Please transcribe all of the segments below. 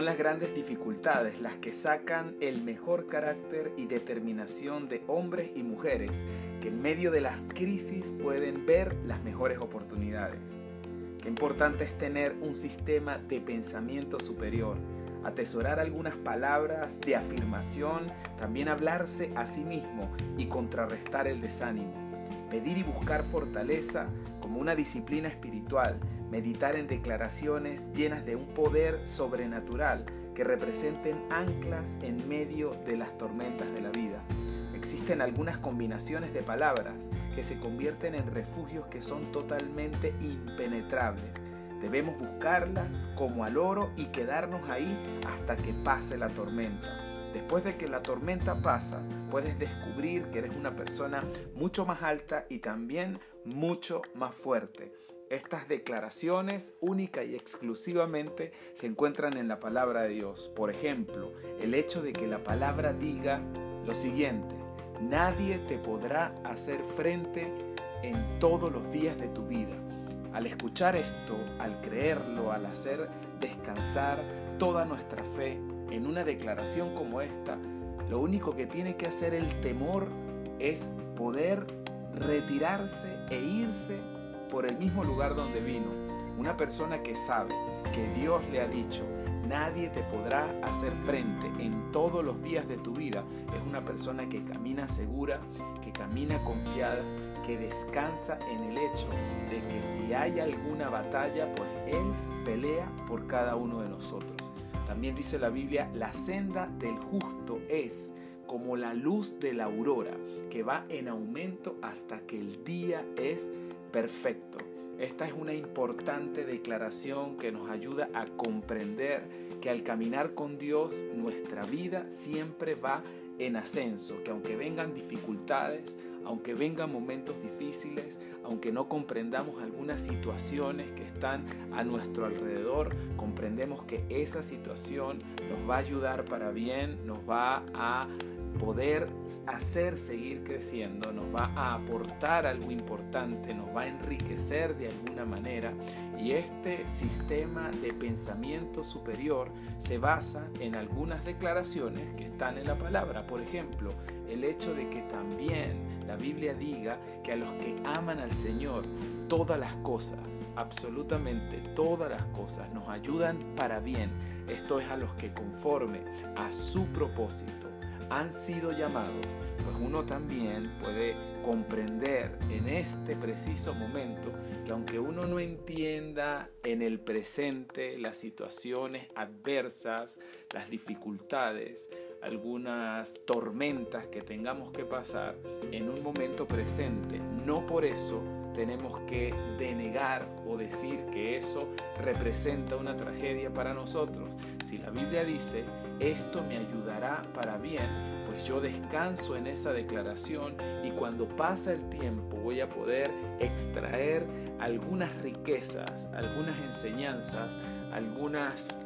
Son las grandes dificultades las que sacan el mejor carácter y determinación de hombres y mujeres que en medio de las crisis pueden ver las mejores oportunidades. Qué importante es tener un sistema de pensamiento superior, atesorar algunas palabras de afirmación, también hablarse a sí mismo y contrarrestar el desánimo, pedir y buscar fortaleza como una disciplina espiritual, meditar en declaraciones llenas de un poder sobrenatural que representen anclas en medio de las tormentas de la vida. Existen algunas combinaciones de palabras que se convierten en refugios que son totalmente impenetrables. Debemos buscarlas como al oro y quedarnos ahí hasta que pase la tormenta. Después de que la tormenta pasa, puedes descubrir que eres una persona mucho más alta y también mucho más fuerte. Estas declaraciones única y exclusivamente se encuentran en la palabra de Dios. Por ejemplo, el hecho de que la palabra diga lo siguiente, nadie te podrá hacer frente en todos los días de tu vida. Al escuchar esto, al creerlo, al hacer descansar toda nuestra fe en una declaración como esta, lo único que tiene que hacer el temor es poder retirarse e irse por el mismo lugar donde vino. Una persona que sabe que Dios le ha dicho, nadie te podrá hacer frente en todos los días de tu vida, es una persona que camina segura, que camina confiada, que descansa en el hecho de que si hay alguna batalla, pues Él pelea por cada uno de nosotros. También dice la Biblia, la senda del justo es como la luz de la aurora, que va en aumento hasta que el día es perfecto. Esta es una importante declaración que nos ayuda a comprender que al caminar con Dios nuestra vida siempre va en ascenso, que aunque vengan dificultades, aunque vengan momentos difíciles, aunque no comprendamos algunas situaciones que están a nuestro alrededor, comprendemos que esa situación nos va a ayudar para bien, nos va a poder hacer seguir creciendo, nos va a aportar algo importante, nos va a enriquecer de alguna manera y este sistema de pensamiento superior se basa en algunas declaraciones que están en la palabra. Por ejemplo, el hecho de que también la Biblia diga que a los que aman al Señor, todas las cosas, absolutamente todas las cosas, nos ayudan para bien. Esto es a los que conforme a su propósito han sido llamados, pues uno también puede comprender en este preciso momento que aunque uno no entienda en el presente las situaciones adversas, las dificultades, algunas tormentas que tengamos que pasar en un momento presente, no por eso tenemos que denegar o decir que eso representa una tragedia para nosotros. Si la Biblia dice, esto me ayudará para bien, pues yo descanso en esa declaración y cuando pasa el tiempo voy a poder extraer algunas riquezas, algunas enseñanzas, algunas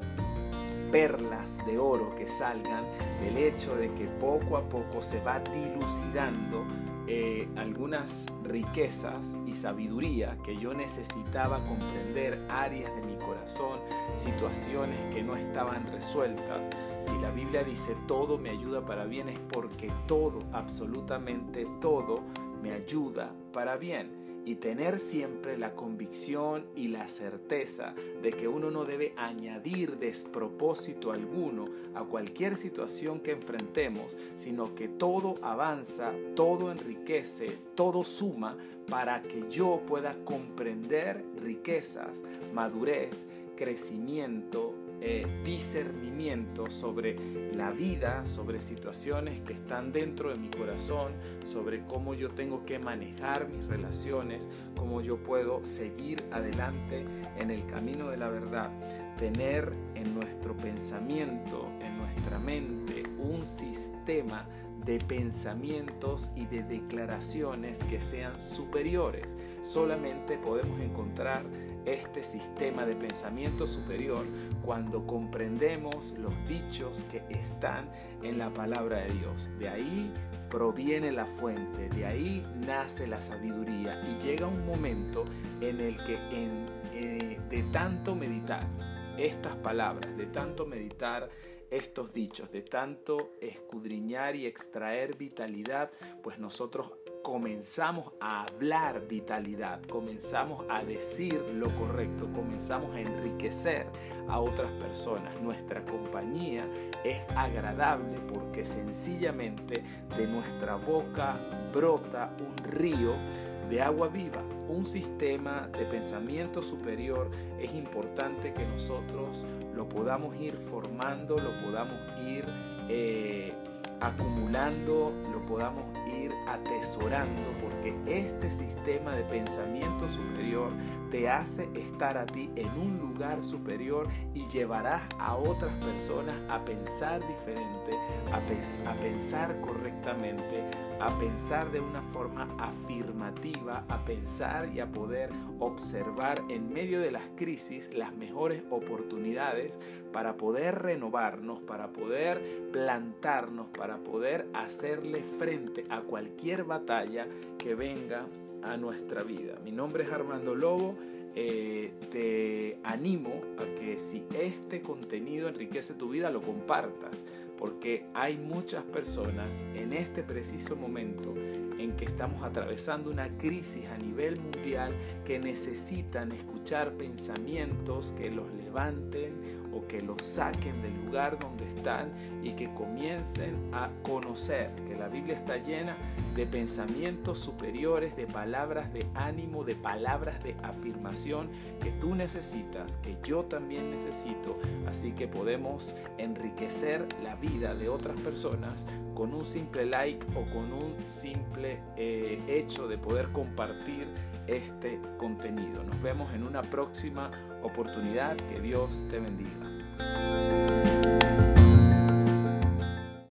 perlas de oro que salgan del hecho de que poco a poco se va dilucidando eh, algunas riquezas y sabiduría que yo necesitaba comprender, áreas de mi corazón, situaciones que no estaban resueltas. Si la Biblia dice todo me ayuda para bien es porque todo, absolutamente todo, me ayuda para bien y tener siempre la convicción y la certeza de que uno no debe añadir despropósito alguno a cualquier situación que enfrentemos, sino que todo avanza, todo enriquece, todo suma para que yo pueda comprender riquezas, madurez, crecimiento, eh, discernimiento sobre la vida, sobre situaciones que están dentro de mi corazón, sobre cómo yo tengo que manejar mis relaciones, cómo yo puedo seguir adelante en el camino de la verdad. Tener en nuestro pensamiento, en nuestra mente, un sistema de pensamientos y de declaraciones que sean superiores. Solamente podemos encontrar este sistema de pensamiento superior cuando comprendemos los dichos que están en la palabra de Dios. De ahí proviene la fuente, de ahí nace la sabiduría y llega un momento en el que en, eh, de tanto meditar, estas palabras, de tanto meditar estos dichos, de tanto escudriñar y extraer vitalidad, pues nosotros comenzamos a hablar vitalidad, comenzamos a decir lo correcto, comenzamos a enriquecer a otras personas. Nuestra compañía es agradable porque sencillamente de nuestra boca brota un río de agua viva, un sistema de pensamiento superior, es importante que nosotros lo podamos ir formando, lo podamos ir eh, acumulando, lo podamos ir atesorando, porque este sistema de pensamiento superior te hace estar a ti en un lugar superior y llevarás a otras personas a pensar diferente, a, pensar correctamente, a pensar de una forma afirmativa, a pensar y a poder observar en medio de las crisis las mejores oportunidades para poder renovarnos, para poder plantarnos, para poder hacerle frente a cualquier batalla que venga a nuestra vida. Mi nombre es Armando Lobo. Eh, te animo a que si este contenido enriquece tu vida, lo compartas porque hay muchas personas en este preciso momento en que estamos atravesando una crisis a nivel mundial que necesitan escuchar pensamientos que los levanten o que los saquen del lugar donde están y que comiencen a conocer que la Biblia está llena de pensamientos superiores, de palabras de ánimo, de palabras de afirmación que tú necesitas, que yo también necesito. Así que podemos enriquecer la vida de otras personas con un simple like o con un simple eh, hecho de poder compartir este contenido. Nos vemos en una próxima oportunidad. Que Dios te bendiga.